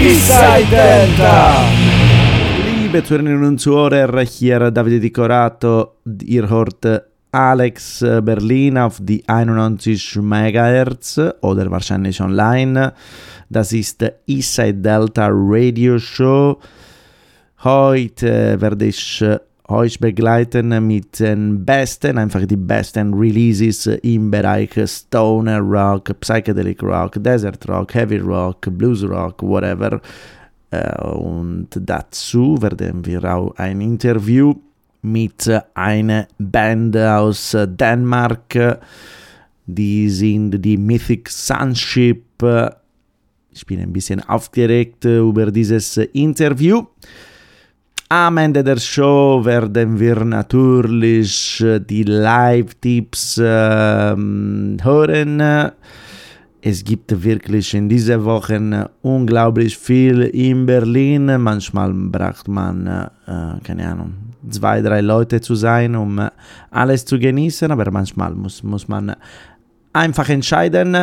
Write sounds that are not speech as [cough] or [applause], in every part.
Eastside Delta! Liebe Zuhörerinnen und Zuhörer, hier Davide Di Corato. Ihr hört Alex Berlin auf die 91 MHz oder wahrscheinlich online. Das ist Eastside Delta Radio Show. Heute werde ich euch begleiten mit den besten, einfach die besten Releases im Bereich Stoner Rock, Psychedelic Rock, Desert Rock, Heavy Rock, Blues Rock, whatever. Äh, und dazu werden wir auch ein Interview mit einer Band aus Dänemark. Die sind die Mythic Sunship. Ich bin ein bisschen aufgeregt über dieses Interview. Am Ende der Show werden wir natürlich die Live-Tipps äh, hören. Es gibt wirklich in dieser Woche unglaublich viel in Berlin. Manchmal braucht man, äh, keine Ahnung, zwei, drei Leute zu sein, um alles zu genießen, aber manchmal muss, muss man einfach entscheiden.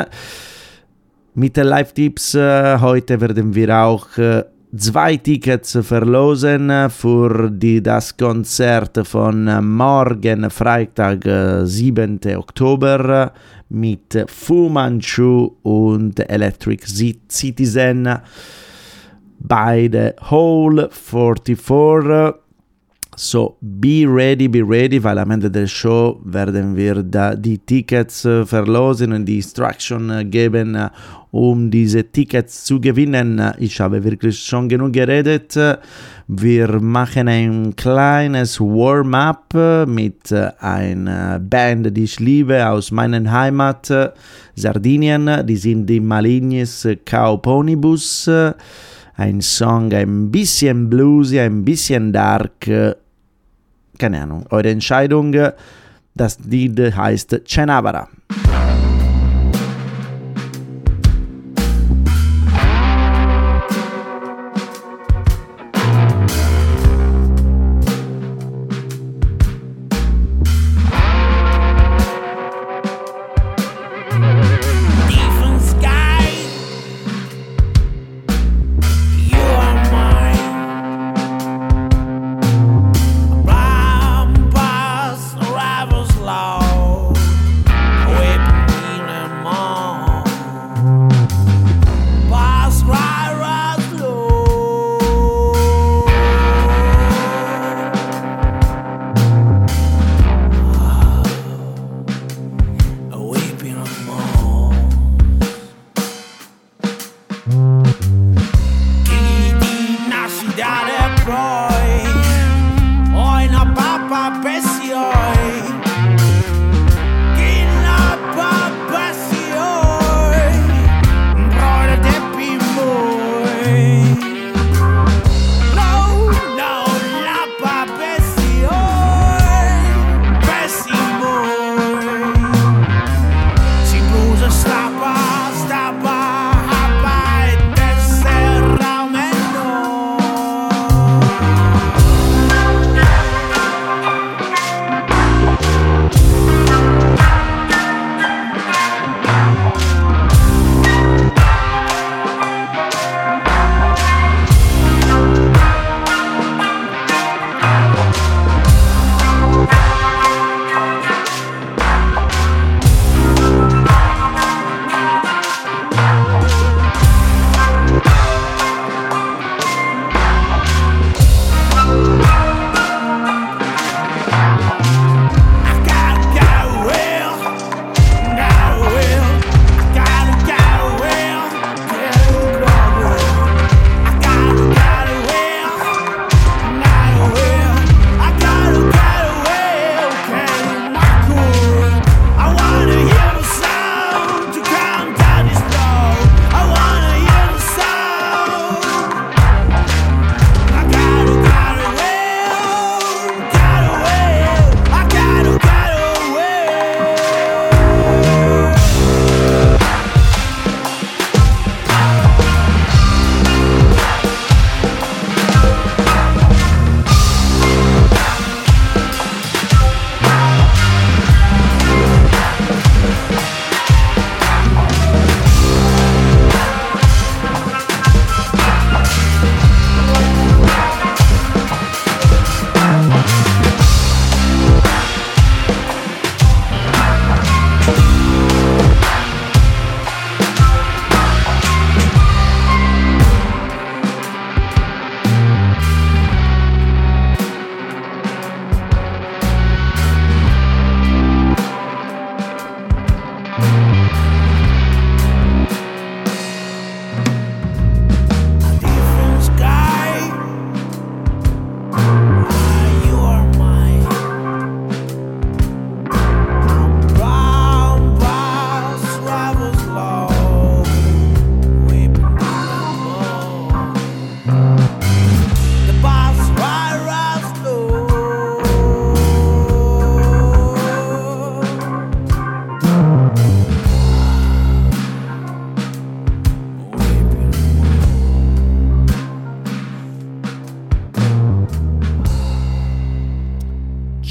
Mit den Live-Tipps äh, heute werden wir auch äh, zwei Tickets verlosen für die, das Konzert von morgen Freitag, 7. Oktober mit Fu Manchu und Electric Citizen bei der Hall 44. So, be ready, be ready, weil am Ende der Show werden wir da die Tickets verlosen und die Instruction geben, um diese Tickets zu gewinnen. Ich habe wirklich schon genug geredet. Wir machen ein kleines Warm-up mit einer Band, die ich liebe, aus meiner Heimat Sardinien. Die sind die Malignes Cowponibus. Ein Song ein bisschen bluesy, ein bisschen dark. Keine Ahnung, eure Entscheidung. Das Lied heißt Cenabara.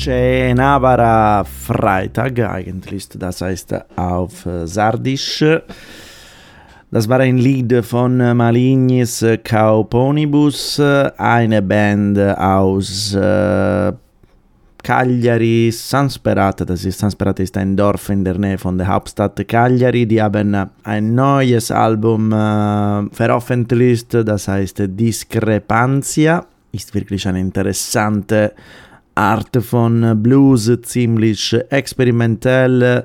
Navara Freitag, eigentlich, das heißt auf Sardisch. Das war ein Lied von Malignis Kauponibus, eine Band aus äh, Cagliari, Sansperata, das ist Sansperata ist ein Dorf in der Nähe von der Hauptstadt Cagliari. Die haben ein neues Album äh, veröffentlicht, das heißt Discrepantia. Ist wirklich eine interessante Art von Blues, ziemlich experimentell.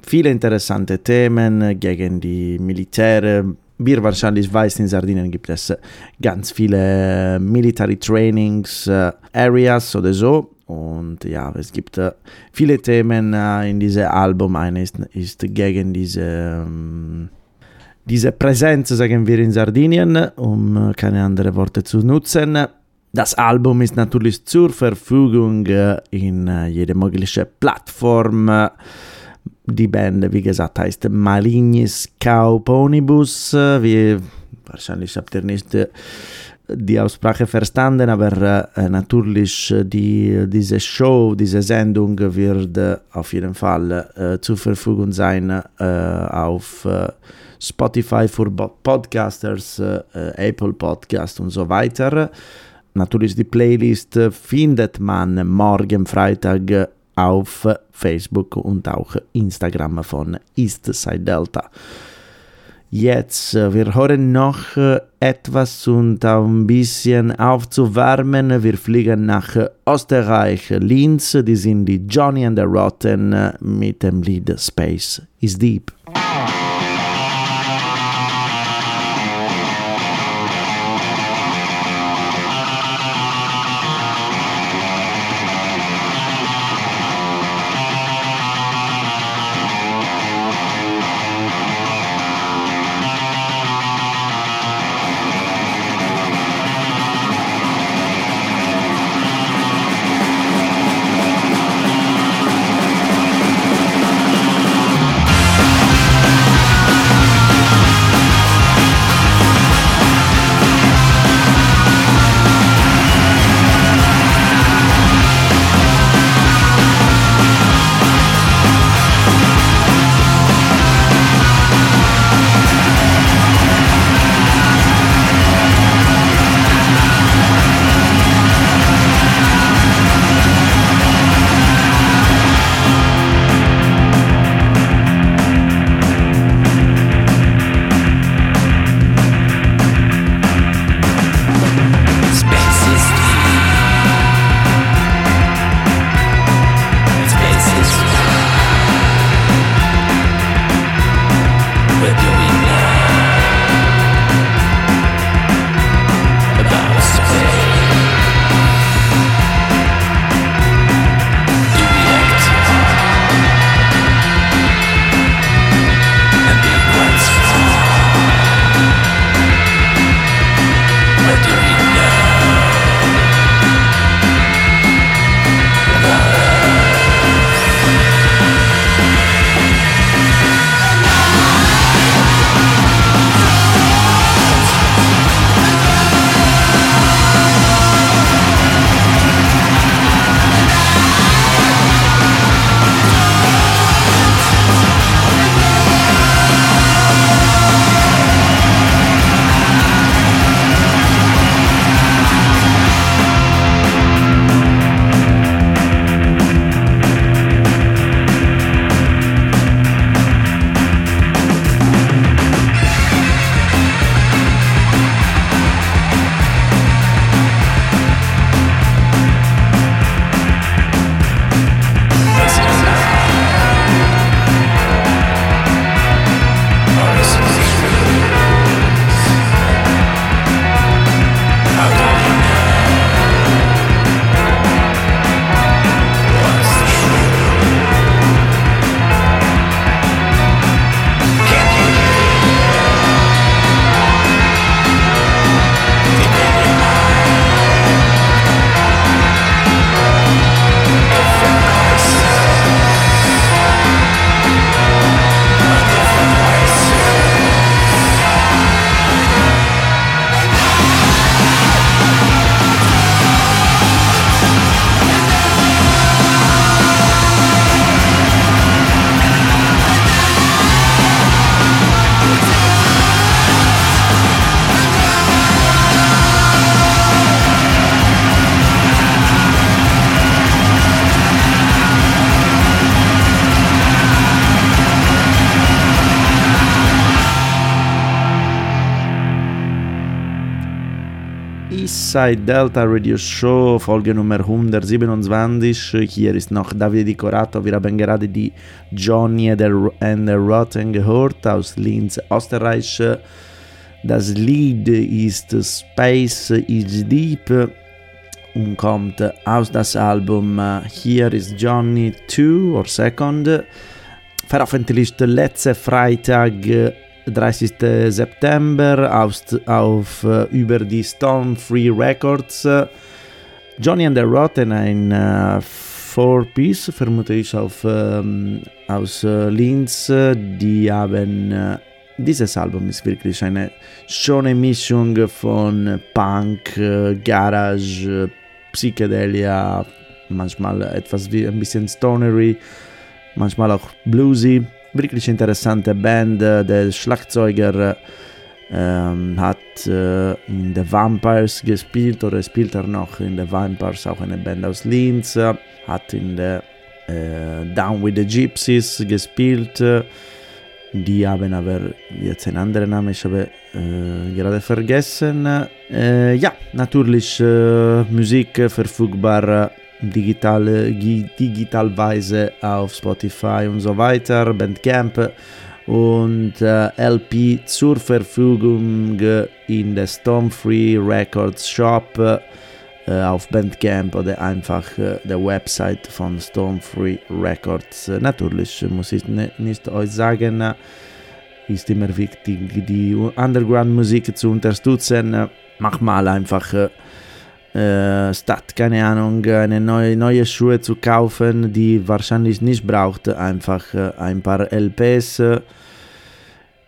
Viele interessante Themen gegen die Militäre. Wie ihr wahrscheinlich weißt, in Sardinien gibt es ganz viele Military Trainings Areas oder so. Und ja, es gibt viele Themen äh, in diesem Album. Eine ist, ist gegen diese, ähm, diese Präsenz, sagen wir, in Sardinien, um keine anderen Worte zu nutzen. Das Album ist natürlich zur Verfügung äh, in äh, jede mögliche Plattform. Die Band, wie gesagt, heißt Malignis Kauponibus. Wie wahrscheinlich habt ihr nicht äh, die Aussprache verstanden, aber natürlich die, diese Show, diese Sendung wird auf jeden Fall zur Verfügung sein auf Spotify für Podcasters, Apple Podcast und so weiter. Natürlich die Playlist findet man morgen Freitag auf Facebook und auch Instagram von Eastside Delta. Jetzt, wir hören noch etwas und ein bisschen aufzuwärmen. Wir fliegen nach Österreich, Linz. Die sind die Johnny and the Rotten mit dem Lied Space is Deep. Eastside Delta Radio Show, Folge Nummer 127. Hier ist noch Davide Corato. Wir haben gerade die Johnny and the Rotten gehört aus Linz, Österreich. Das Lied ist Space is Deep und kommt aus das Album Here is Johnny 2 or Second. Veröffentlicht letzte Freitag 30. September auf, auf uh, über die Stone Free Records. Johnny and the Rotten, ein uh, Four-Piece, vermute ich auf, um, aus uh, Linz. Die haben, dieses Album ist wirklich eine schöne Mischung von Punk, Garage, Psychedelia, manchmal etwas wie ein bisschen Stonery, manchmal auch Bluesy wirklich interessante Band. Der Schlagzeuger ähm, hat äh, in The Vampires gespielt oder spielt er noch in The Vampires, auch eine Band aus Linz. Hat in der äh, Down with the Gypsies gespielt. Die haben aber jetzt einen anderen Namen, ich habe äh, gerade vergessen. Äh, ja, natürlich äh, Musik verfügbar digital, digitalweise auf Spotify und so weiter, Bandcamp und äh, LP zur Verfügung in der Stormfree Records Shop äh, auf Bandcamp oder einfach äh, der Website von Stormfree Records. Natürlich muss ich nicht euch sagen, ist immer wichtig, die Underground-Musik zu unterstützen. Mach mal einfach äh, statt, keine Ahnung, eine neue, neue Schuhe zu kaufen, die wahrscheinlich nicht braucht, einfach äh, ein paar LPs.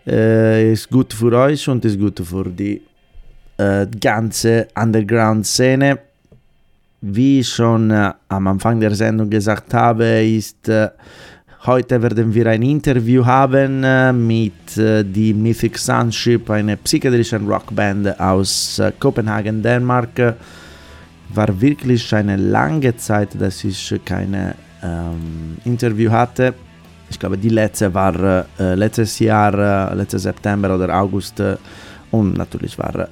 Äh, ist gut für euch und ist gut für die äh, ganze Underground-Szene. Wie ich schon äh, am Anfang der Sendung gesagt habe, ist äh, heute werden wir ein Interview haben äh, mit äh, die Mythic Sunship, eine psychedelische Rockband aus Kopenhagen, Dänemark war wirklich eine lange Zeit, dass ich keine ähm, Interview hatte. Ich glaube, die letzte war äh, letztes Jahr, äh, letztes September oder August. Äh, und natürlich war äh,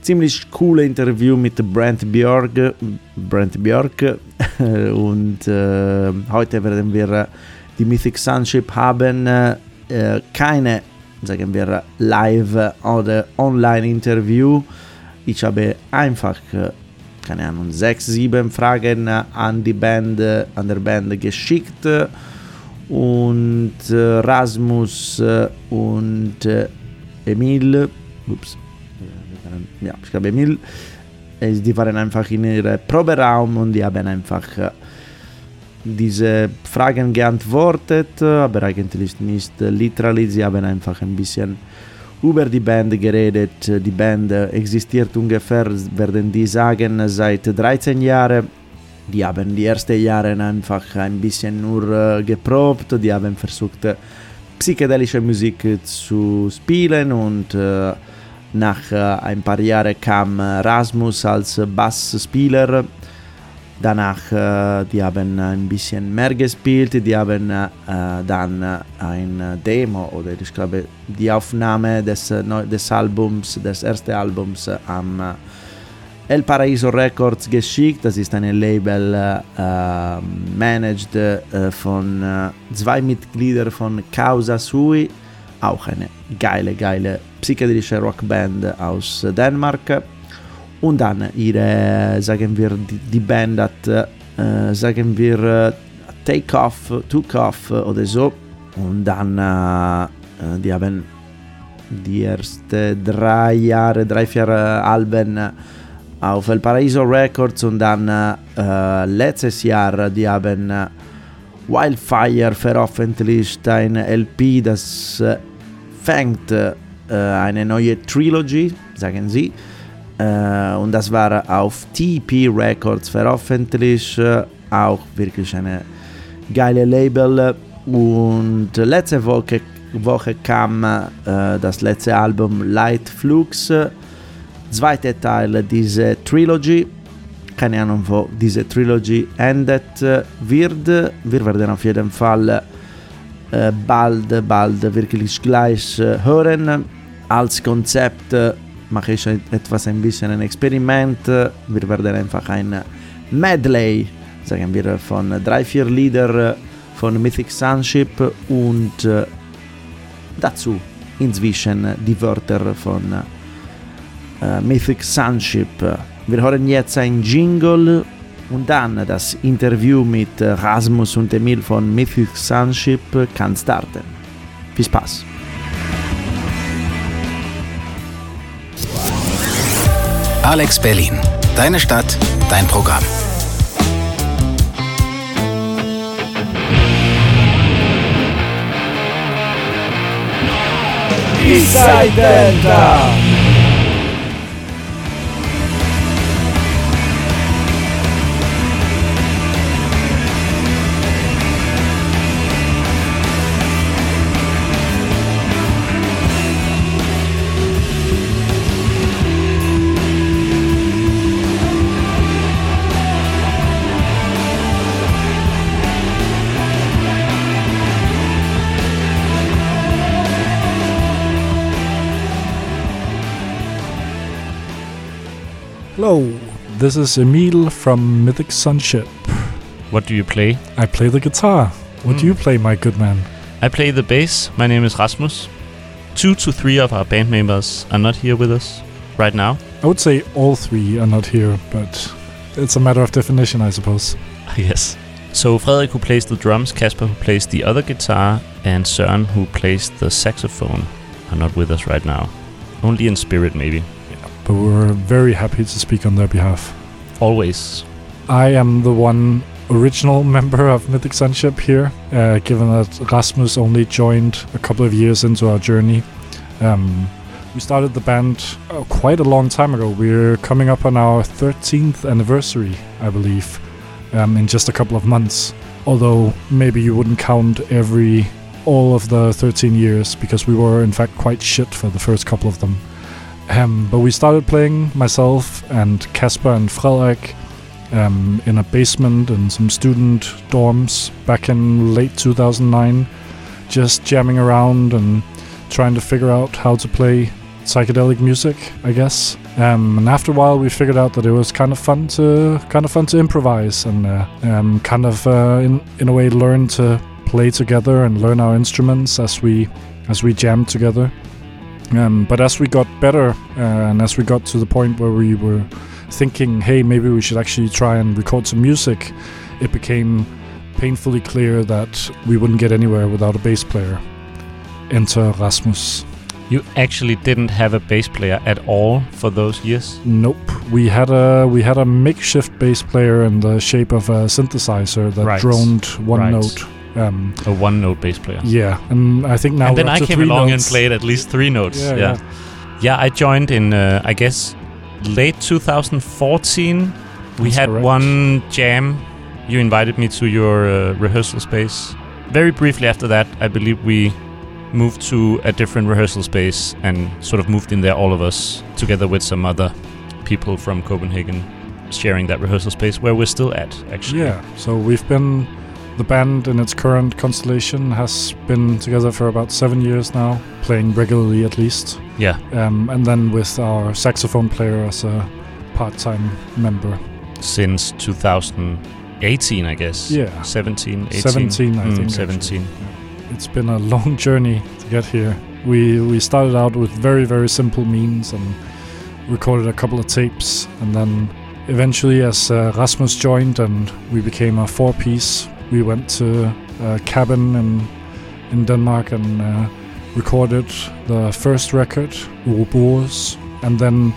ziemlich coole Interview mit Brent Björk. Brent Björk. [laughs] und äh, heute werden wir die Mythic Sunship haben. Äh, keine, sagen wir, Live- oder Online-Interview. Ich habe einfach keine Ahnung, sechs, sieben Fragen an die Band, an der Band geschickt. Und äh, Rasmus und äh, Emil, ups, ja, ich glaube Emil, äh, die waren einfach in ihrem Proberaum und die haben einfach diese Fragen geantwortet, aber eigentlich nicht literally, sie haben einfach ein bisschen über die Band geredet. Die Band existiert ungefähr, werden die sagen, seit 13 Jahren. Die haben die ersten Jahre einfach ein bisschen nur äh, geprobt, die haben versucht, psychedelische Musik zu spielen und äh, nach äh, ein paar Jahren kam Rasmus als Bassspieler Danach, äh, die haben ein bisschen mehr gespielt, die haben äh, dann ein Demo oder ich glaube die Aufnahme des, des Albums, des ersten Albums am El Paraíso Records geschickt. Das ist ein Label äh, managed äh, von äh, zwei Mitgliedern von Causa Sui, auch eine geile, geile psychedelische Rockband aus Dänemark. Und dann ihre, sagen wir, die, Band hat, äh, sagen wir, Take Off, Took Off oder so. Und dann, äh, äh die haben die ersten drei Jahre, drei, vier Alben auf El Paraiso Records und dann äh, letztes Jahr, die haben Wildfire veröffentlicht, ein LP, das fängt eine neue Trilogy, sagen sie. Äh, und das war auf TP Records veröffentlicht. Äh, auch wirklich eine geile Label. Und letzte Woche, Woche kam äh, das letzte Album Light Flux, zweite Teil dieser Trilogy. Keine Ahnung, wo diese Trilogy endet wird. Wir werden auf jeden Fall bald, bald wirklich gleich hören. Als Konzept mache ich etwas ein bisschen ein Experiment. Wir werden einfach ein Medley, sagen wir, von drei, vier Lieder von Mythic Sunship und äh, dazu inzwischen die Wörter von äh, Mythic Sunship. Wir hören jetzt ein Jingle und dann das Interview mit Rasmus und Emil von Mythic Sunship kann starten. Viel Spaß! Alex Berlin. Deine Stadt, dein Programm. Eastside Delta. Hello, this is Emil from Mythic Sunship. What do you play? I play the guitar. What mm. do you Hmm. play, my good man? I play the bass. My name is Rasmus. Two to three of our band members are not here with us right now. I would say all three are not here, but it's a matter of definition, I suppose. [laughs] yes. So Frederik who plays the drums, Kasper who plays the other guitar, and Søren who plays the saxophone are not with us right now. Only in spirit, maybe. But we're very happy to speak on their behalf. Always. I am the one original [laughs] member of Mythic Sunship here, uh, given that Rasmus only joined a couple of years into our journey. Um, we started the band uh, quite a long time ago. We're coming up on our 13th anniversary, I believe, um, in just a couple of months. Although maybe you wouldn't count every all of the 13 years because we were in fact quite shit for the first couple of them. Um, but we started playing myself and Casper and Frederik um, in a basement in some student dorms back in late 2009, just jamming around and trying to figure out how to play psychedelic music, I guess. Um, and after a while, we figured out that it was kind of fun to kind of fun to improvise and uh, kind of uh, in in a way learn to play together and learn our instruments as we as we jammed together. Um, but as we got better uh, and as we got to the point where we were thinking, hey, maybe we should actually try and record some music, it became painfully clear that we wouldn't get anywhere without a bass player. Enter Rasmus. You actually didn't have a bass player at all for those years? Nope. We had a we had a makeshift bass player in the shape of a synthesizer that Right. droned one Right. note. Um, A one note bass player. yeah, and I think now and then I came along notes. and played at least three notes. Yeah, Yeah. yeah. Yeah, I joined in, uh, I guess, late 2014. We That's had correct. one jam. You invited me to your uh, rehearsal space. Very briefly after that, I believe we moved to a different rehearsal space and sort of moved in there, all of us, together with some other people from Copenhagen, sharing that rehearsal space where we're still at, actually. Yeah, so we've been the band in its current constellation has been together for about seven years now, playing regularly at least. Yeah. Um, and then with our saxophone player as a part-time member. Since 2018, I guess. Yeah. 17, 18. 17, I Mm, think. 17. actually. It's been a long [laughs] journey to get here. We we started out with very very simple means and recorded a couple of tapes, and then eventually, as uh, Rasmus joined and we became a four-piece, we went to a cabin in in Denmark and uh, recorded the first record, Ouroboros, and then.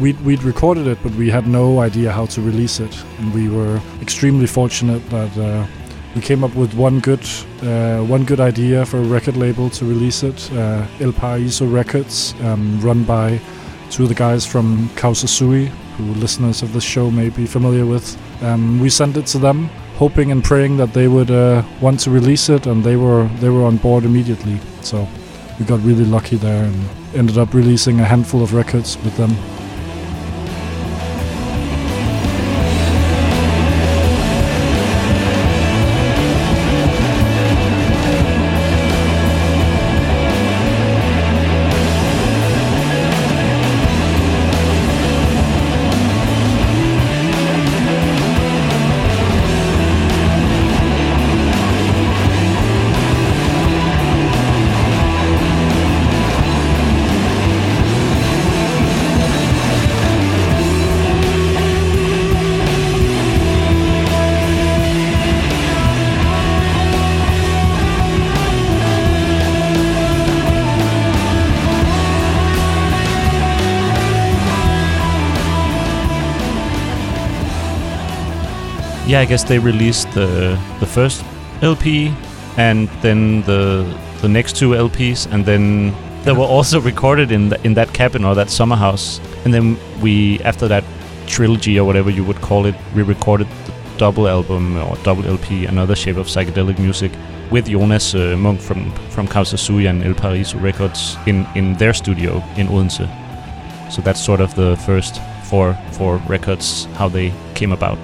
We'd, we'd recorded it, but we had no idea how to release it, and we were extremely fortunate that uh, we came up with one good uh, one good idea for a record label to release it uh, El Paraíso Records um, run by two of the guys from Causa Sui who listeners of this show may be familiar with um, we sent it to them hoping and praying that they would uh, want to release it and they were they were on board immediately. So we got really lucky there and ended up releasing a handful of records with them yeah, I guess they released the the first LP and then the the next two LPs, and then they were also [laughs] recorded in the, in that cabin or that summer house. And then we, after that trilogy or whatever you would call it, we recorded the double album or double LP, Another Shape of Psychedelic Music, with Jonas uh, Monk from from Kausasuya and El Paraiso Records in in their studio in Odense. So that's sort of the first four four records how they came about.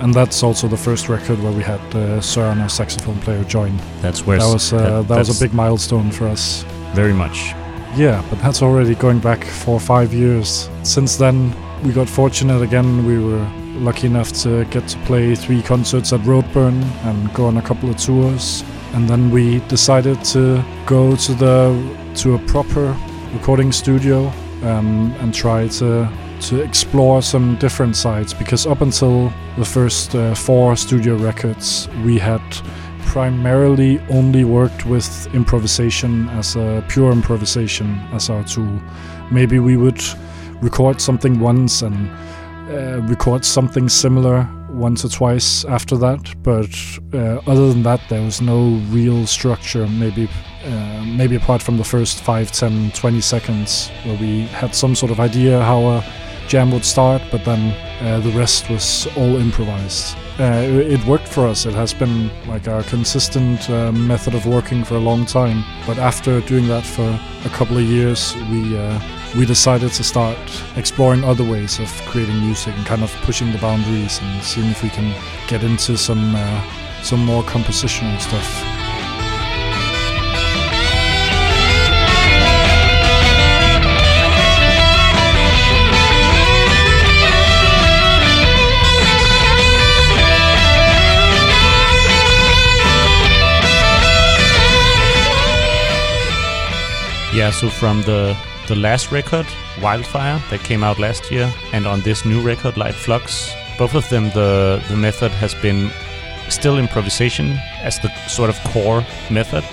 And that's also the first record where we had uh, Søren, our saxophone player, join. That's where That was uh, that- that, was a big milestone for us. very much. Yeah, but that's already going back four or five years. Since then, we got fortunate again. We were lucky enough to get to play three concerts at Roadburn and go on a couple of tours. And then we decided to go to the to a proper recording studio um, and try to to explore some different sides. Because up until the first uh, four studio records, we had primarily only worked with improvisation as a pure improvisation as our tool. Maybe we would record something once and uh, record something similar once or twice after that, but uh, other than that, there was no real structure. Maybe, uh, maybe apart from the first 5, 10, 20 seconds, where we had some sort of idea how a jam would start, but then uh, the rest was all improvised. Uh, it, worked for us. It has been like our consistent uh, method of working for a long time. But after doing that for a couple of years, we uh, we decided to start exploring other ways of creating music and kind of pushing the boundaries and seeing if we can get into some uh, some more compositional stuff. Yeah, so from the the last record, Wildfire, that came out last year, and on this new record, Light Flux, both of them the the method has been still improvisation as the sort of core method.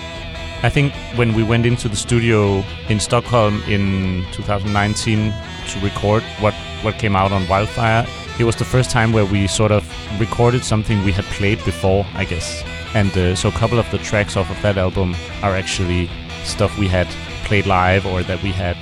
I think when we went into the studio in Stockholm in 2019 to record what what came out on Wildfire, it was the first time where we sort of recorded something we had played before, I guess. And uh, so a couple of the tracks off of that album are actually stuff we had played live or that we had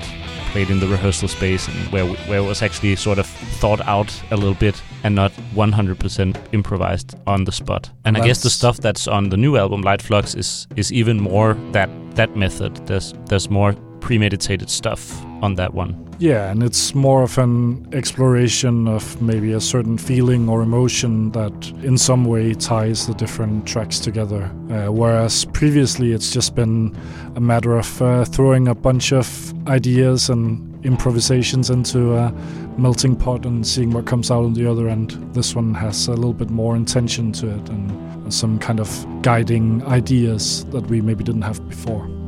played in the rehearsal space and where we, where it was actually sort of thought out a little bit and not 100% improvised on the spot. And I guess the stuff that's on the new album Light Flux is is even more that that method. There's there's more premeditated stuff on that one. Yeah, and it's more of an exploration of maybe a certain feeling or emotion that in some way ties the different tracks together. Uh, whereas previously it's just been a matter of uh, throwing a bunch of ideas and improvisations into a melting pot and seeing what comes out on the other end. This one has a little bit more intention to it and some kind of guiding ideas that we maybe didn't have before.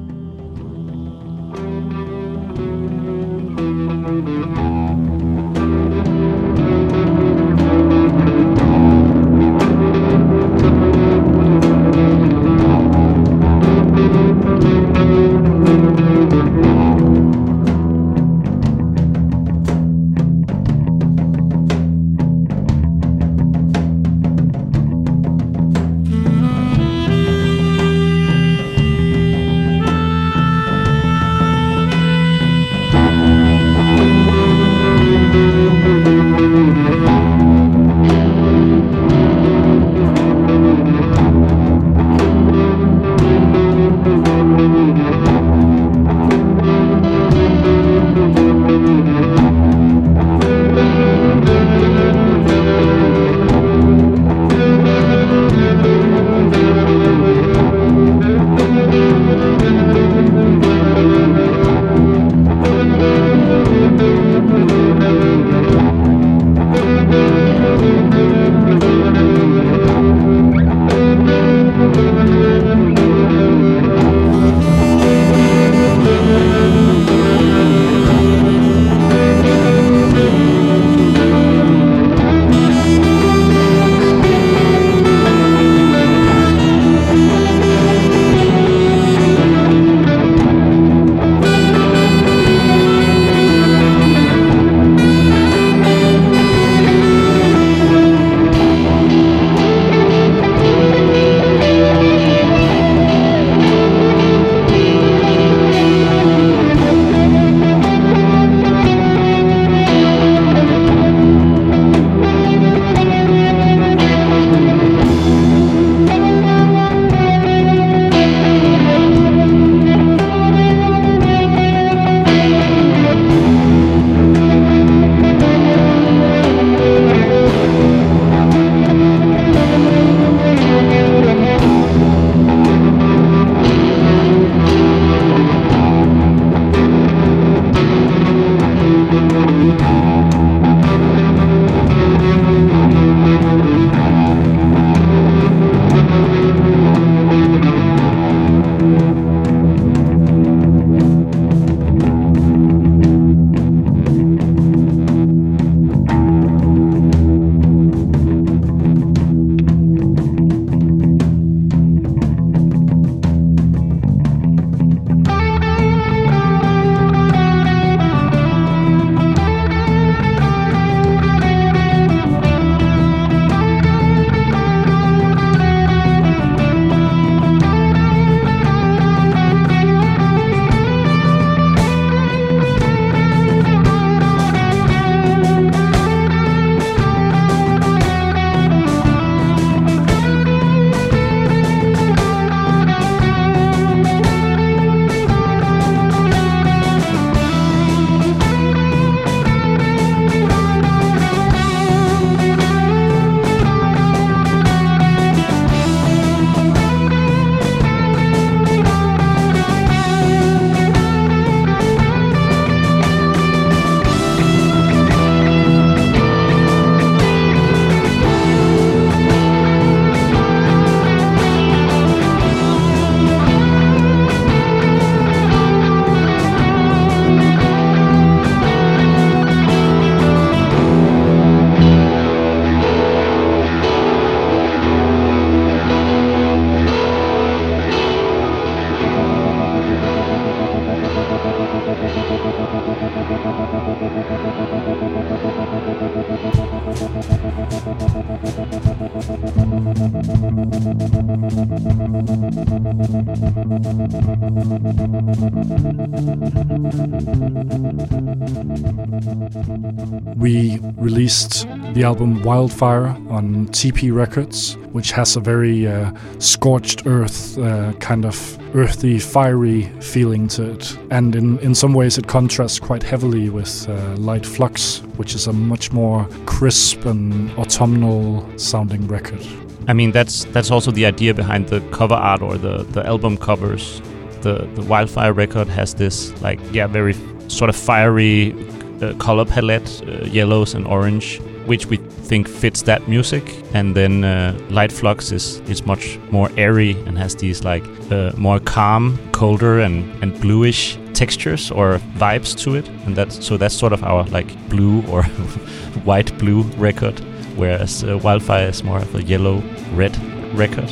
We released the album Wildfire on TP Records, which has a very uh, scorched earth, uh, kind of earthy, fiery feeling to it. And in, in some ways, it contrasts quite heavily with uh, Light Flux, which is a much more crisp and autumnal sounding record. I mean, that's that's also the idea behind the cover art or the, the album covers. The the Wildfire record has this like yeah very sort of fiery uh, color palette, uh, yellows and orange, which we think fits that music. And then uh, Light Flux is is much more airy and has these like uh, more calm, colder and and bluish textures or vibes to it. And that's so that's sort of our like blue or [laughs] white blue record whereas uh, Wildfire is more of a yellow red record.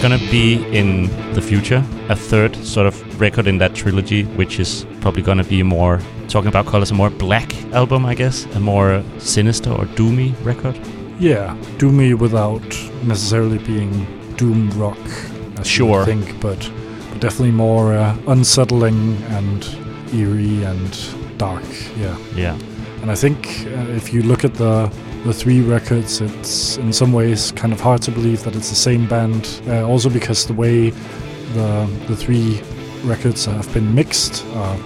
There's gonna be in the future a third sort of record in that trilogy, which is probably gonna be more talking about colors, a more black album, I guess, a more sinister or doomy record. Yeah, doomy without necessarily being doom rock. I Sure. think, but, but definitely more uh, unsettling and eerie and dark. Yeah, Yeah. and I think uh, if you look at the the three records, it's in some ways kind of hard to believe that it's the same band. Uh, also because the way the the three records have been mixed are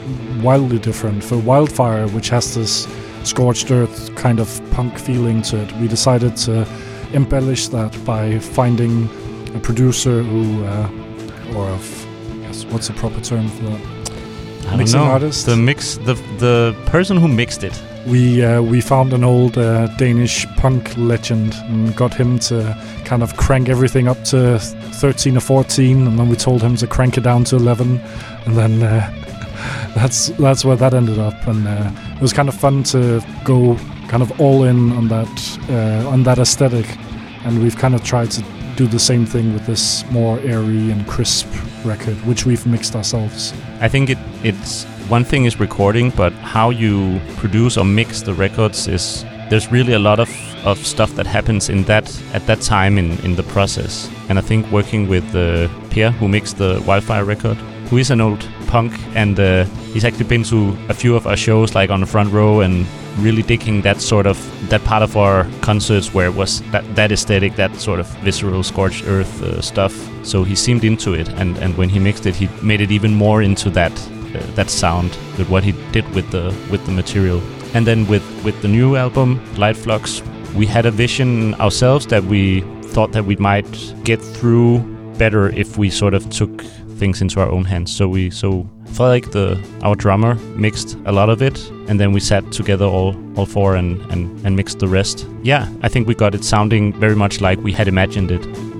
wildly different. For Wildfire, which has this scorched earth kind of punk feeling to it, we decided to embellish that by finding a producer who, uh, or of, yes, what's the proper term for that? I don't Mixing know. artist? The mix, the the person who mixed it. We uh, we found an old uh, Danish punk legend and got him to kind of crank everything up to 13 or 14, and then we told him to crank it down to 11, and then uh, [laughs] that's that's where that ended up. And uh, it was kind of fun to go kind of all in on that uh, on that aesthetic, and we've kind of tried to do the same thing with this more airy and crisp record, which we've mixed ourselves. I think it it's one thing is recording, but how you produce or mix the records is there's really a lot of, of stuff that happens in that at that time in, in the process. And I think working with uh, Pierre, who mixed the Wildfire record, who is an old punk, and uh, he's actually been to a few of our shows, like on the front row, and really digging that sort of that part of our concerts where it was that that aesthetic, that sort of visceral, scorched earth uh, stuff. So he seemed into it, and and when he mixed it, he made it even more into that Uh, that sound with what he did with the with the material. And then with with the new album, Light Flux, we had a vision ourselves that we thought that we might get through better if we sort of took things into our own hands. So we so Frederik, the our drummer, mixed a lot of it, and then we sat together all all four and and and mixed the rest. Yeah, I think we got it sounding very much like we had imagined it.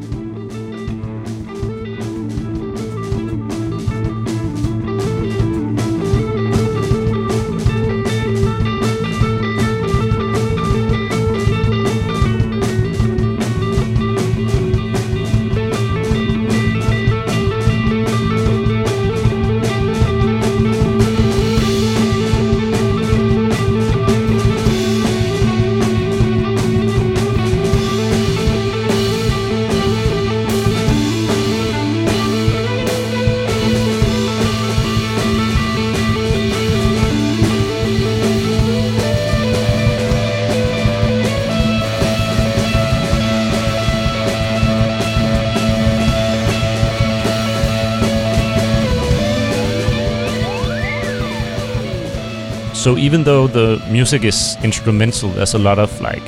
So even though the music is instrumental, there's a lot of like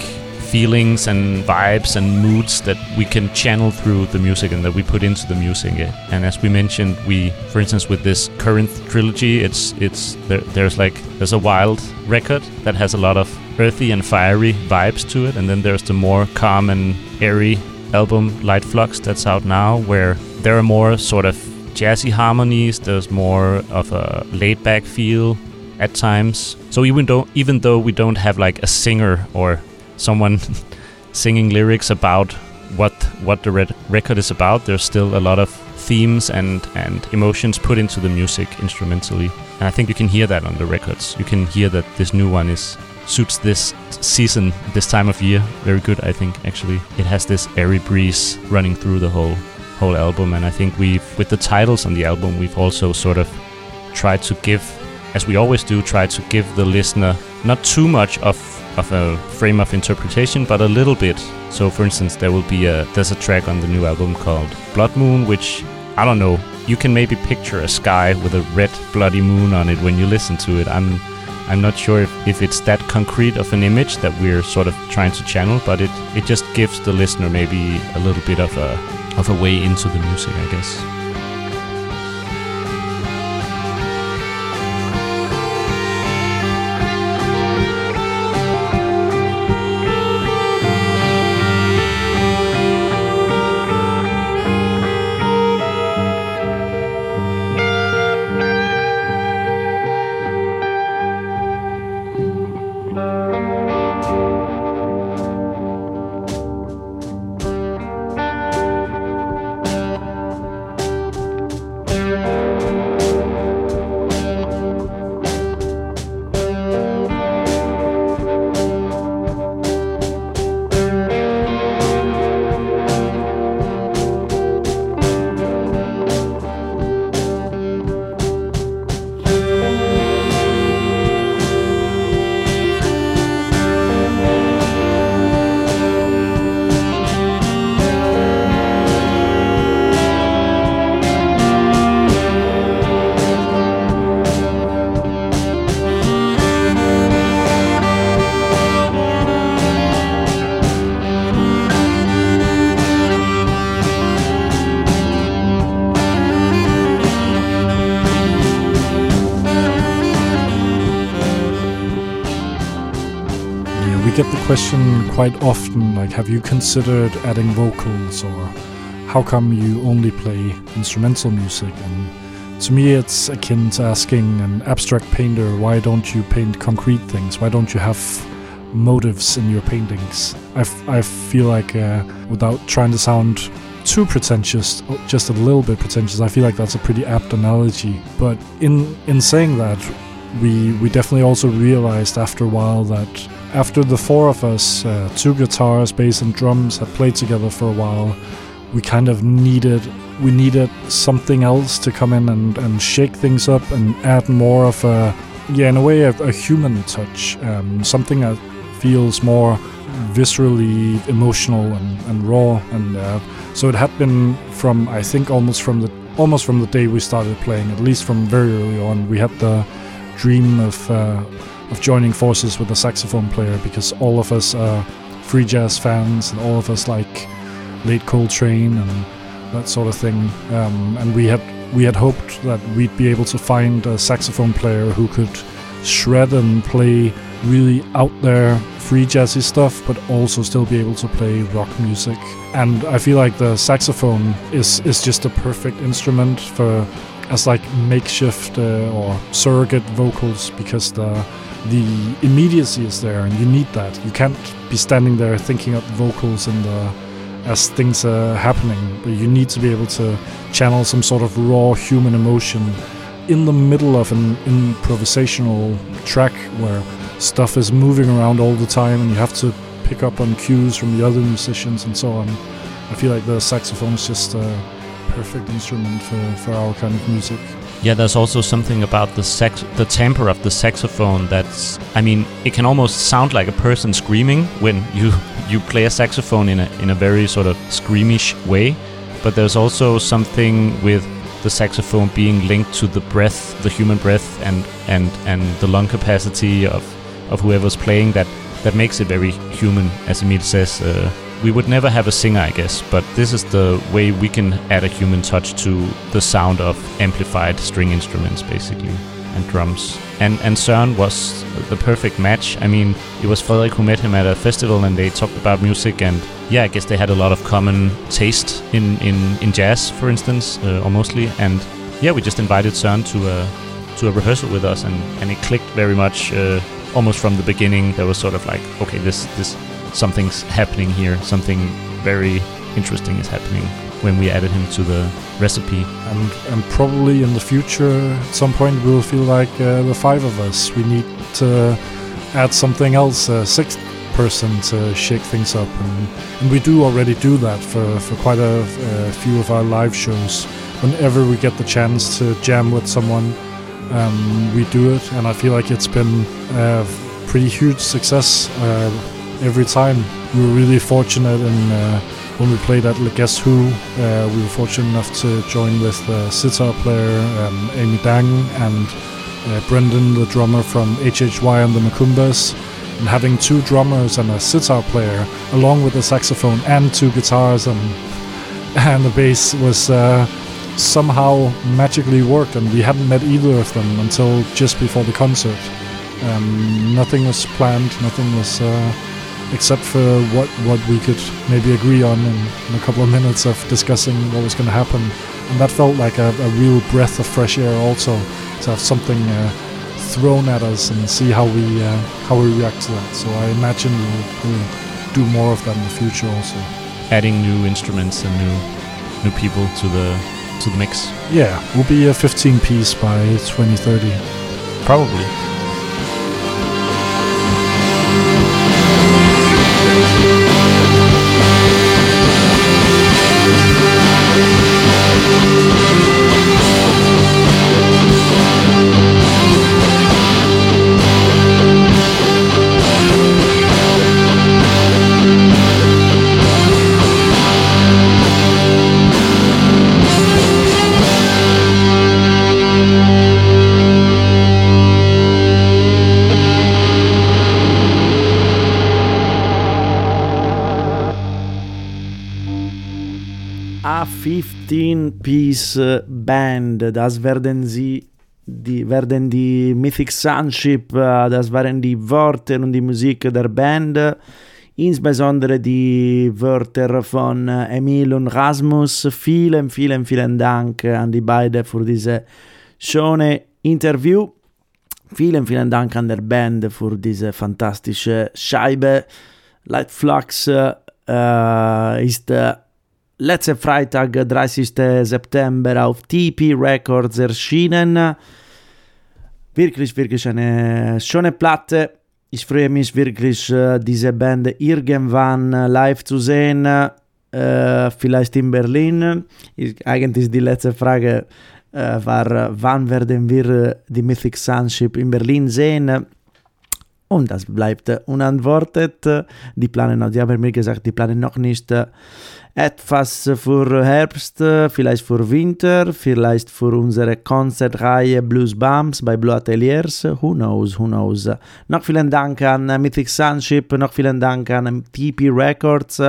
feelings and vibes and moods that we can channel through the music and that we put into the music. And as we mentioned, we, for instance, with this current trilogy, it's it's there, there's like there's a wild record that has a lot of earthy and fiery vibes to it, and then there's the more calm and airy album Light Flux that's out now, where there are more sort of jazzy harmonies. There's more of a laid-back feel at times. So even though even though we don't have like a singer or someone [laughs] singing lyrics about what what the record is about, there's still a lot of themes and and emotions put into the music instrumentally. And I think you can hear that on the records. You can hear that this new one is suits this season, this time of year, very good. I think actually it has this airy breeze running through the whole whole album, and I think we've with the titles on the album, we've also sort of tried to give, as we always do, try to give the listener not too much of of a frame of interpretation, but a little bit. So, for instance, there will be a there's a track on the new album called Blood Moon, which I don't know. You can maybe picture a sky with a red bloody moon on it when you listen to it. I'm I'm not sure if, if it's that concrete of an image that we're sort of trying to channel, but it, it just gives the listener maybe a little bit of a of a way into the music, I guess. Quite often like, have you considered adding vocals or how come you only play instrumental music? And to me, it's akin to asking an abstract painter, why don't you paint concrete things? Why don't you have motives in your paintings? I, I feel like, uh, without trying to sound too pretentious, just a little bit pretentious, I feel like that's a pretty apt analogy. But in in saying that, we we definitely also realized after a while that after the four of us, uh, two guitars, bass, and drums, had played together for a while, we kind of needed we needed something else to come in and, and shake things up and add more of a yeah in a way a, a human touch um, something that feels more viscerally emotional and, and raw. And uh, so it had been from I think almost from the almost from the day we started playing at least from very early on we had the dream of uh, of joining forces with a saxophone player because all of us are free jazz fans and all of us like late Coltrane and that sort of thing. Um, and we had we had hoped that we'd be able to find a saxophone player who could shred and play really out there free jazzy stuff, but also still be able to play rock music. And I feel like the saxophone is is just a perfect instrument for as like makeshift uh, or surrogate vocals because the the immediacy is there, and you need that. You can't be standing there thinking up vocals and the as things are happening, but you need to be able to channel some sort of raw human emotion in the middle of an improvisational track where stuff is moving around all the time and you have to pick up on cues from the other musicians and so on. I feel like the saxophone is just a perfect instrument for, for our kind of music. Yeah, there's also something about the sex, the timbre of the saxophone. That's, I mean, it can almost sound like a person screaming when you [laughs] you play a saxophone in a in a very sort of screamish way. But there's also something with the saxophone being linked to the breath, the human breath, and and and the lung capacity of of whoever's playing that that makes it very human, as Emil says. Uh, we would never have a singer, I guess, but this is the way we can add a human touch to the sound of amplified string instruments, basically, and drums. And and Søren was the perfect match. I mean, it was Frederik who met him at a festival, and they talked about music, and yeah, I guess they had a lot of common taste in in in jazz, for instance, uh, or mostly. And yeah, we just invited Søren to a to a rehearsal with us, and and it clicked very much. Uh, almost from the beginning, there was sort of like, okay, this this something's happening here. Something very interesting is happening when we added him to the recipe. And, and probably in the future, at some point, we'll feel like uh, the five of us. We need to add something else, a sixth person to shake things up. And, and we do already do that for, for quite a, a few of our live shows. Whenever we get the chance to jam with someone, um, we do it. And I feel like it's been a pretty huge success. Uh, every time. We were really fortunate in uh, when we played at Guess Who. Uh, we were fortunate enough to join with the sitar player um, Amy Dang and uh, Brendan, the drummer from HHY and the Macumbas. And having two drummers and a sitar player, along with a saxophone and two guitars and [laughs] and the bass, was uh, somehow magically worked. And we hadn't met either of them until just before the concert. Um, nothing was planned. Nothing was uh, except for what, what we could maybe agree on in, in a couple of minutes of discussing what was going to happen. And that felt like a, a, real breath of fresh air also, to have something uh, thrown at us and see how we, uh, how we react to that. So I imagine we'll, we'll do more of that in the future also. Adding new instruments and new, new people to the, to the mix. Yeah, we'll be a 15 piece by 2030. Probably. 15-Piece Band, das werden sie die werden die Mythic Sunship, äh, das waren die Worte und die Musik der Band, insbesondere die Wörter von äh, Emil und Rasmus. Vielen, vielen, vielen Dank an die beiden für diese schöne Interview. Vielen, vielen Dank an der Band für diese fantastische Scheibe. Light Flux äh, ist äh, letzte Freitag, 30. September, auf TP Records erschienen. Wirklich, wirklich eine schöne Platte. Ich freue mich wirklich, äh, diese Band irgendwann äh, live zu sehen. Äh, vielleicht in Berlin. Ich, eigentlich die letzte Frage war, wann werden wir die Mythic Sunship in Berlin sehen? Und das bleibt unantwortet. Die planen die haben mir gesagt, die planen noch nicht etwas für Herbst, vielleicht für Winter, vielleicht für unsere Konzertreihe Blues Bumps bei Blue Ateliers. Who knows, who knows. Noch vielen Dank an Mythic Sunship, noch vielen Dank an TP Records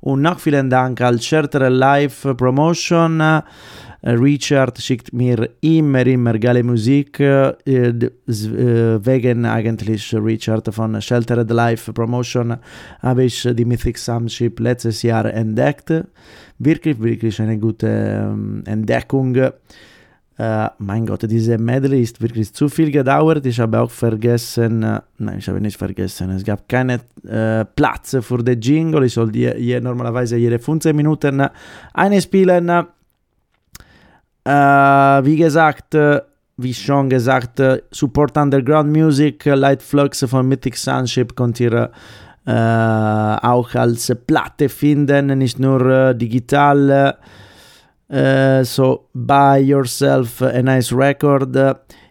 und noch vielen Dank al Charter Live Promotion. Richard schickt mir immer, immer geile Musik. Wegen eigentlich Richard von Sheltered Life Promotion habe ich die Mythic Sunship letztes Jahr entdeckt. Wirklich, wirklich eine gute Entdeckung. Uh, mein Gott, diese Medley ist wirklich zu viel gedauert. Ich habe auch vergessen, uh, nein, ich habe nicht vergessen, es gab keinen uh, Platz für den Jingle. Ich soll die, je, normalerweise jede 15 Minuten einspielen. Äh, wie gesagt, äh, wie schon gesagt, äh, Support Underground Music, Light Flux von Mythic Sunship könnt ihr auch als Platte finden, nicht nur digital. so, buy yourself a nice record.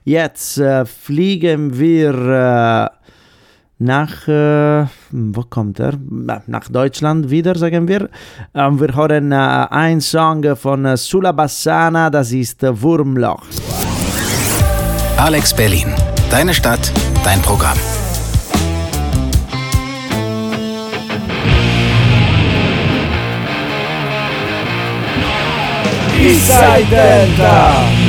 Jetzt fliegen wir nach, äh, wo kommt er? Nach Deutschland wieder, sagen wir. Ähm, wir hören äh, einen Song von äh, Sula Bassana, das ist äh, Wurmloch. Alex Berlin, deine Stadt, dein Programm. Eastside Delta!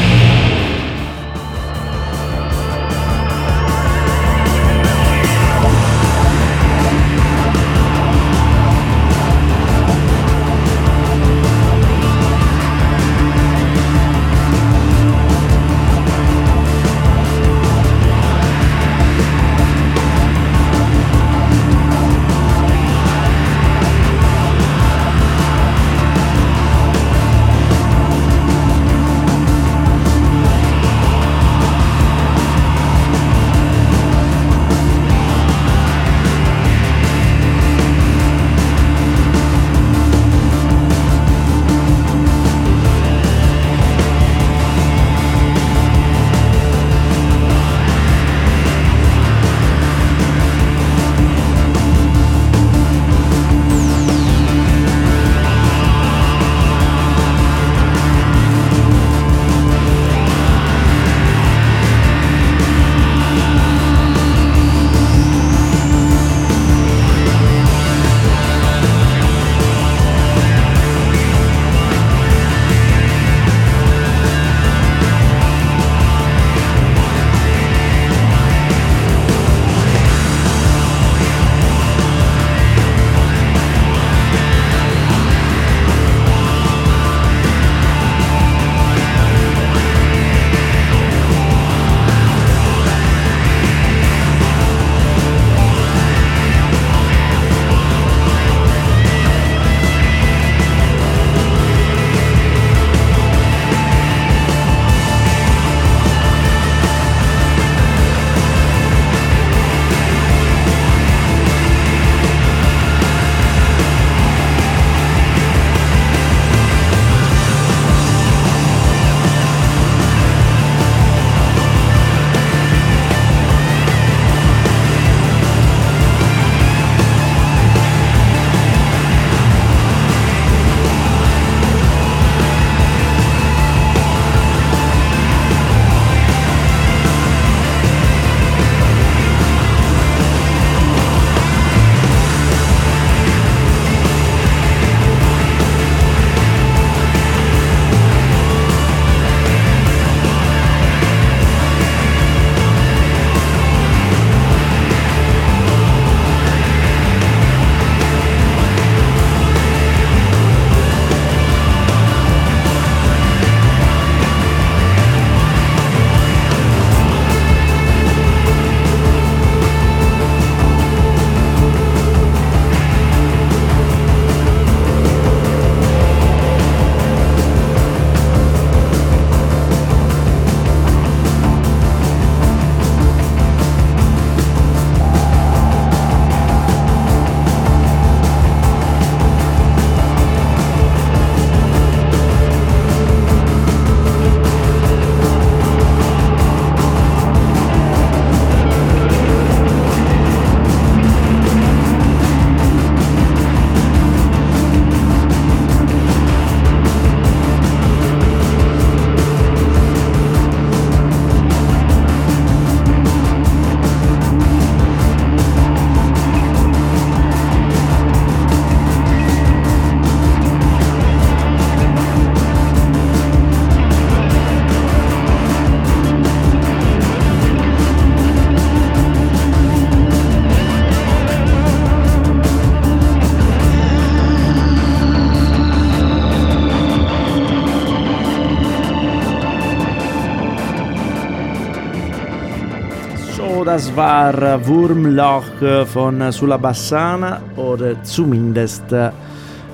Das war Wurmloch von Sulla Bassana oder zumindest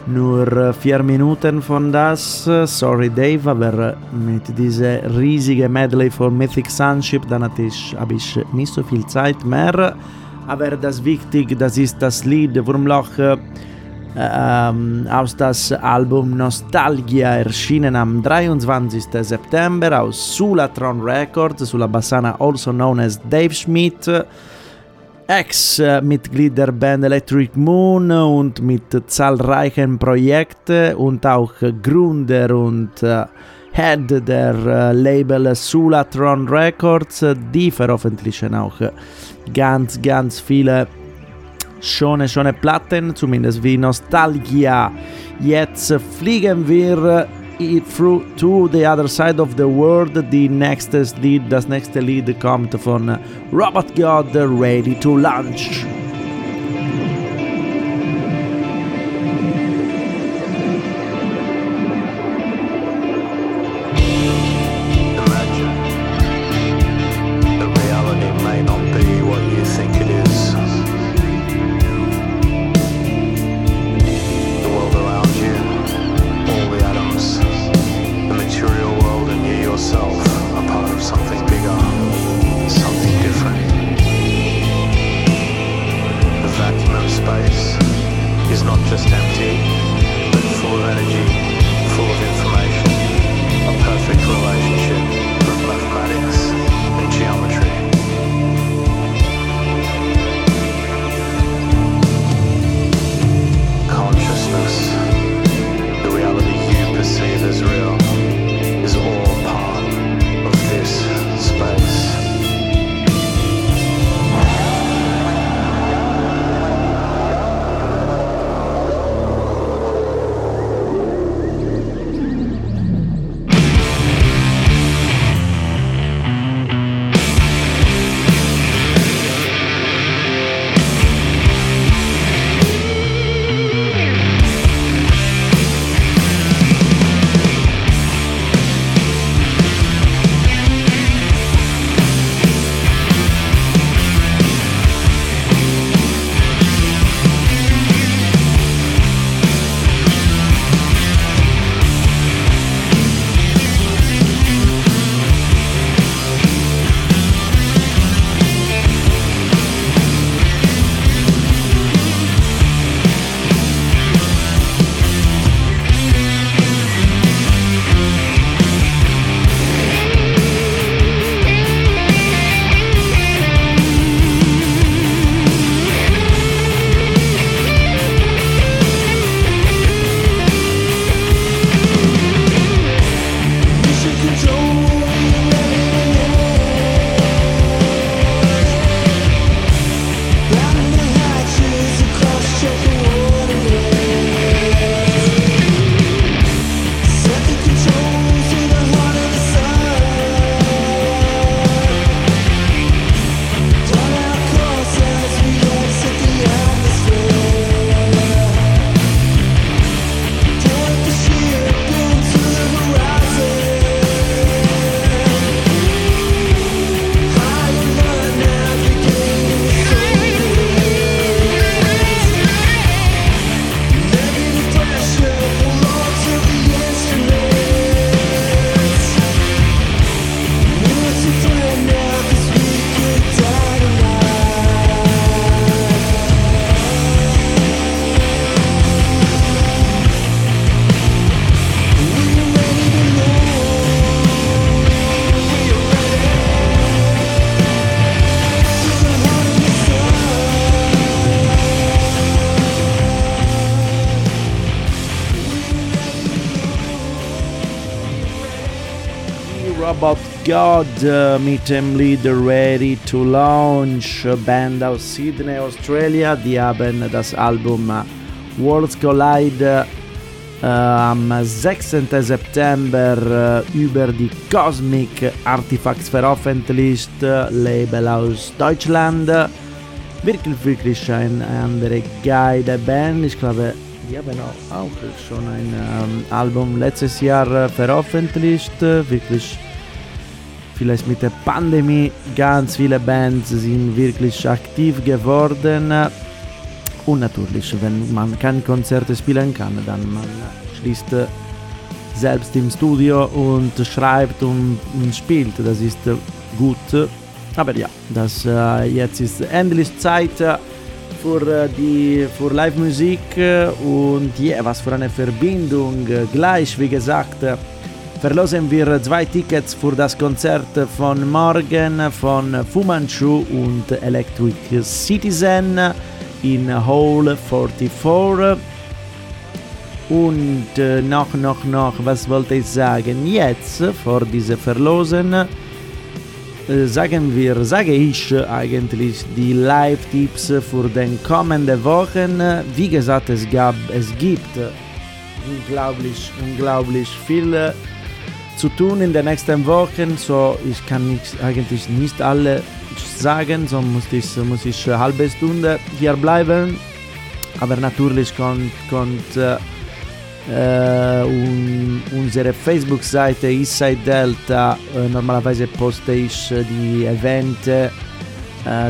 nur vier Minuten von das. Sorry Dave, aber mit dieser riesigen Medley von Mythic Sunship, dann habe ich nicht so viel Zeit mehr. Aber das wichtig, das ist das Lied Wurmloch ähm, aus das Album Nostalgia erschienen am 23. September aus Sulatron Records, sulla Bassana also known as Dave Schmidt, Ex-Mitglied der Band Electric Moon und mit zahlreichen Projekten und auch Gründer und äh, Head der äh, Label Sulatron Records, die veröffentlichen auch ganz, ganz viele schöne, schöne Platten, zumindest wie Nostalgia. Jetzt fliegen wir through to the other side of the world. The next lead, das nächste Lied kommt von Robot God Ready to Launch. God uh, mit dem Lied Ready to Launch, Band aus Sydney, Australia. Die haben das Album Worlds Collide äh, am 16. September äh, über die Cosmic Artifacts veröffentlicht, Label aus Deutschland. Wirklich, wirklich eine andere geile Band. Ich glaube, die haben auch, schon ein ähm, Album letztes Jahr äh, veröffentlicht. Wirklich vielleicht mit der Pandemie ganz viele Bands sind wirklich aktiv geworden und natürlich, wenn man keine Konzerte spielen kann, dann man schließt selbst im Studio und schreibt und, und spielt. Das ist gut. Aber ja, das, äh, jetzt ist endlich Zeit für, die, für Live-Musik und ja, yeah, was für eine Verbindung. Gleich, wie gesagt, verlosen wir zwei Tickets für das Konzert von morgen von Fu Manchu und Electric Citizen in Hall 44. Und äh, noch, noch, noch, was wollte ich sagen? Jetzt, vor dieser Verlosen, äh, sagen wir, sage ich eigentlich die Live-Tipps für den kommenden Wochen. Wie gesagt, es, gab, es gibt unglaublich, unglaublich viel äh, zu tun in den nächsten Wochen. So, ich kann nicht, eigentlich nicht alle sagen, so muss ich, muss ich eine halbe Stunde hier bleiben. Aber natürlich kommt, kommt äh, äh, un, unsere Facebook-Seite Eastside Delta. Äh, normalerweise poste ich äh, die Events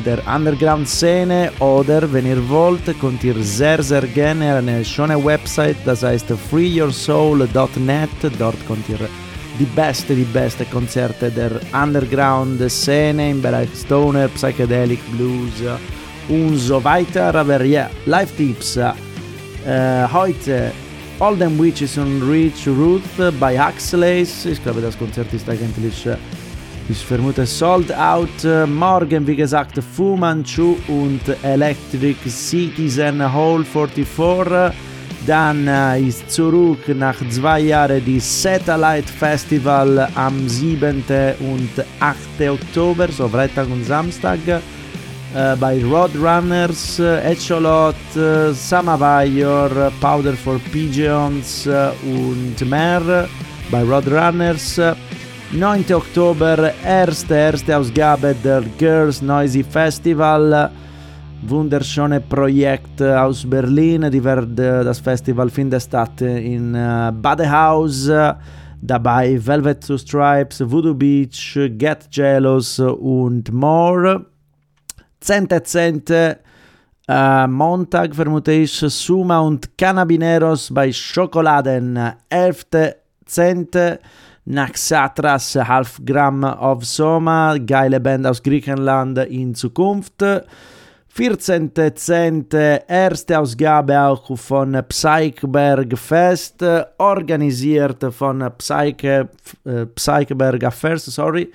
der Underground-Szene oder wenn ihr wollt, könnt ihr sehr, sehr gerne eine schöne Website, das heißt freeyoursoul.net. Dort könnt ihr die beste, die beste Konzerte der Underground-Szene im Bereich Stoner, Psychedelic, Blues und so weiter. Aber ja, Live-Tipps. Äh, heute All Them Witches on Reach Ruth bei Huxleys. Ich glaube, das Konzert ist eigentlich, ich vermute, sold out. Morgen, wie gesagt, Fu Manchu und Electric Citizen Hall 44. Dann äh, ist zurück nach zwei Jahren die Satellite Festival am 7. und 8. Oktober, so Freitag und Samstag. Äh, bei Roadrunners, äh, Echolot, äh, Samavayor, Powder for Pigeons äh, und mehr. Bei Roadrunners. 9. Oktober, erste, erste Ausgabe der Girls Noisy Festival wunderschöne Projekt aus Berlin. Die wird, das Festival findet statt in Badehaus. Dabei Velvet to Stripes, Voodoo Beach, Get Jealous und more. 10.10. Äh, Montag vermute ich Suma und Cannabineros bei Schokoladen. 11.10. Naxatras, Half Gramm of Soma, geile Band aus Griechenland in Zukunft. 14.10. erste Ausgabe auch von Psychberg Fest, organisiert von Psyche, äh, Psychberg Affairs, sorry,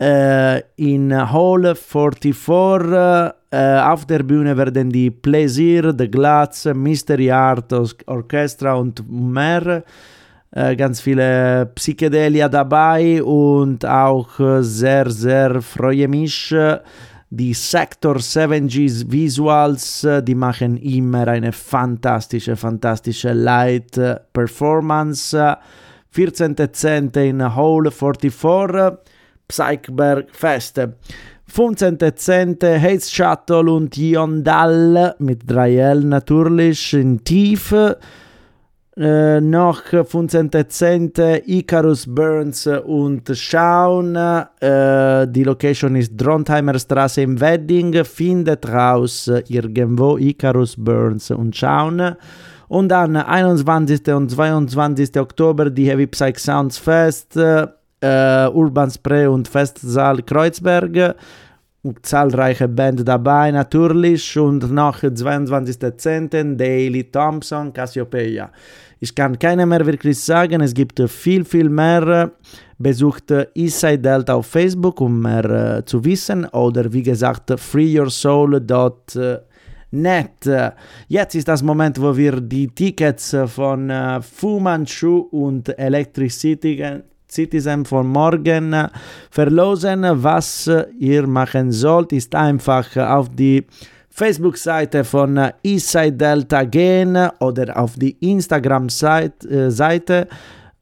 äh, in Hall 44. Äh, auf der Bühne werden die Plaisir, The Glatz, Mystery Art Orchestra und mehr ganz viele Psychedelia dabei und auch sehr, sehr freue mich die Sector 7Gs Visuals, die machen immer eine fantastische, fantastische Light-Performance. 14.10. in Hall 44, Psychberg Fest. 15.10. Haze Shuttle und Yondal mit 3L natürlich in Tief. Äh, noch 15.10. Icarus Burns und Schaun. Äh, die Location ist Drontheimer Straße im Wedding. Findet raus irgendwo Icarus Burns und Schaun. Und dann 21. und 22. Oktober die Heavy Psych Sounds Fest. Äh, Urban Spray und Festsaal Kreuzberg zahlreiche Band dabei natürlich und noch 22.10. Daily Thompson, Cassiopeia. Ich kann keine mehr wirklich sagen, es gibt viel, viel mehr. Besucht Eastside Delta auf Facebook, um mehr äh, zu wissen oder wie gesagt freeyoursoul.net. Jetzt ist das Moment, wo wir die Tickets von äh, Fu Manchu und Electricity Citizen von morgen verlosen. Was ihr machen sollt, ist einfach auf die Facebook-Seite von Eastside Delta gehen oder auf die Instagram-Seite.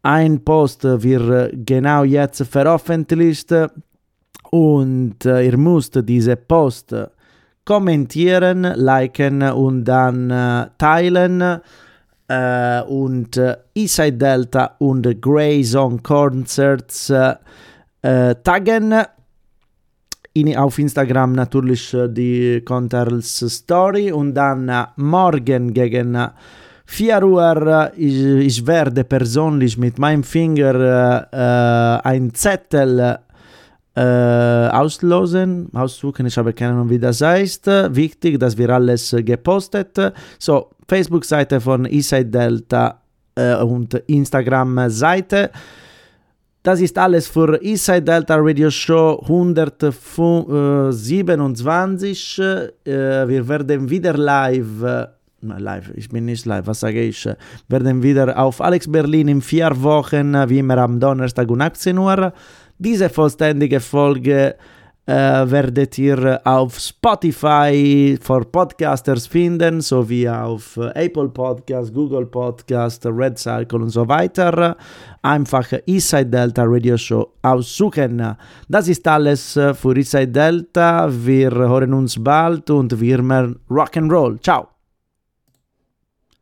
Ein Post wird genau jetzt veröffentlicht und ihr müsst diese Post kommentieren, liken und dann teilen äh, und äh, Eastside Delta und Grey Zone Concerts äh, äh, taggen. In, auf Instagram natürlich äh, die Concerts Story und dann äh, morgen gegen 4 Uhr ich, ich, werde persönlich mit meinem Finger ein Zettel auslosen, aussuchen. Ich habe keine Ahnung, wie das heißt. Wichtig, dass wir alles gepostet. So, Facebook-Seite von Eastside Delta äh, und Instagram-Seite. Das ist alles für Eastside Delta Radio Show 127. Äh, wir werden wieder live live, ich bin nicht live, was sage ich? Werden wieder auf Alex Berlin in vier Wochen, wie immer am Donnerstag um 18 Uhr. Diese vollständige Folge äh, werdet ihr auf Spotify für Podcasters finden, sowie auf äh, Apple Podcast, Google Podcast, Red Circle und so weiter. Einfach Eastside Delta Radio Show aussuchen. Das ist alles äh, für Eastside Delta. Wir hören uns bald und wir mehr Rock'n'Roll. Ciao!